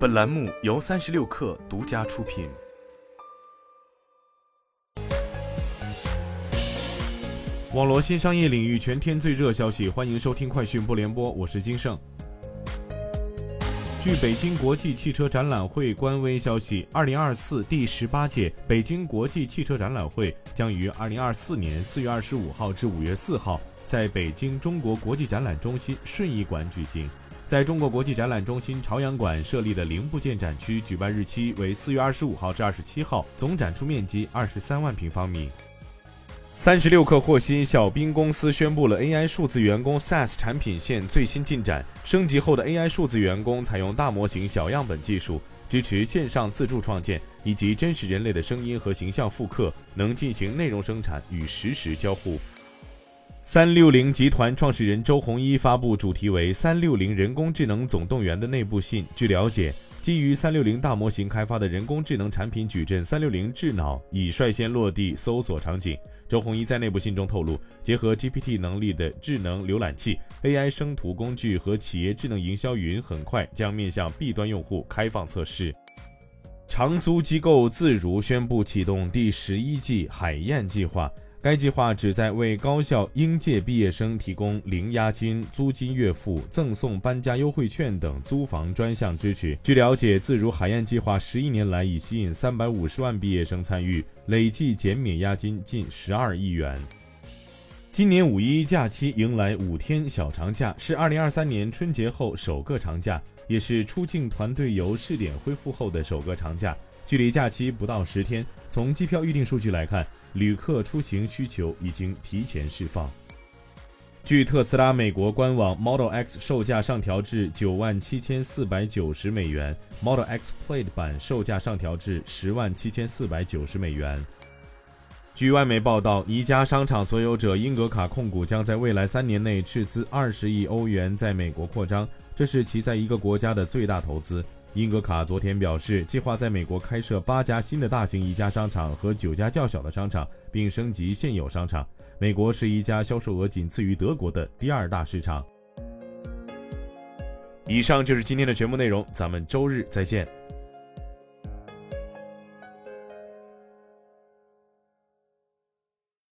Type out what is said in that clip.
本栏目由三十六氪独家出品。网络新商业领域全天最热消息，欢迎收听快讯不联播，我是金盛。据北京国际汽车展览会官微消息，二零二四第十八届北京国际汽车展览会将于二零二四年四月二十五号至五月四号在北京中国国际展览中心顺义馆举行。在中国国际展览中心朝阳馆设立的零部件展区，举办日期为四月二十五号至二十七号，总展出面积二十三万平方米。三十六氪获悉，小冰公司宣布了 AI 数字员工 SaaS 产品线最新进展。升级后的 AI 数字员工采用大模型小样本技术，支持线上自助创建以及真实人类的声音和形象复刻，能进行内容生产与实时交互。三六零集团创始人周鸿祎发布主题为“三六零人工智能总动员”的内部信。据了解，基于三六零大模型开发的人工智能产品矩阵“三六零智脑”已率先落地搜索场景。周鸿祎在内部信中透露，结合 GPT 能力的智能浏览器、AI 生图工具和企业智能营销云很快将面向 B 端用户开放测试。长租机构自如宣布启动第十一季海燕计划。该计划旨在为高校应届毕业生提供零押金、租金月付、赠送搬家优惠券等租房专项支持。据了解，自如海燕计划十一年来已吸引三百五十万毕业生参与，累计减免押金近十二亿元。今年五一假期迎来五天小长假，是二零二三年春节后首个长假，也是出境团队游试点恢复后的首个长假。距离假期不到十天，从机票预订数据来看。旅客出行需求已经提前释放。据特斯拉美国官网，Model X 售价上调至九万七千四百九十美元，Model X Plaid 版售价上调至十万七千四百九十美元。据外媒报道，宜家商场所有者英格卡控股将在未来三年内斥资二十亿欧元在美国扩张，这是其在一个国家的最大投资。英格卡昨天表示，计划在美国开设八家新的大型宜家商场和九家较小的商场，并升级现有商场。美国是一家销售额仅次于德国的第二大市场。以上就是今天的全部内容，咱们周日再见。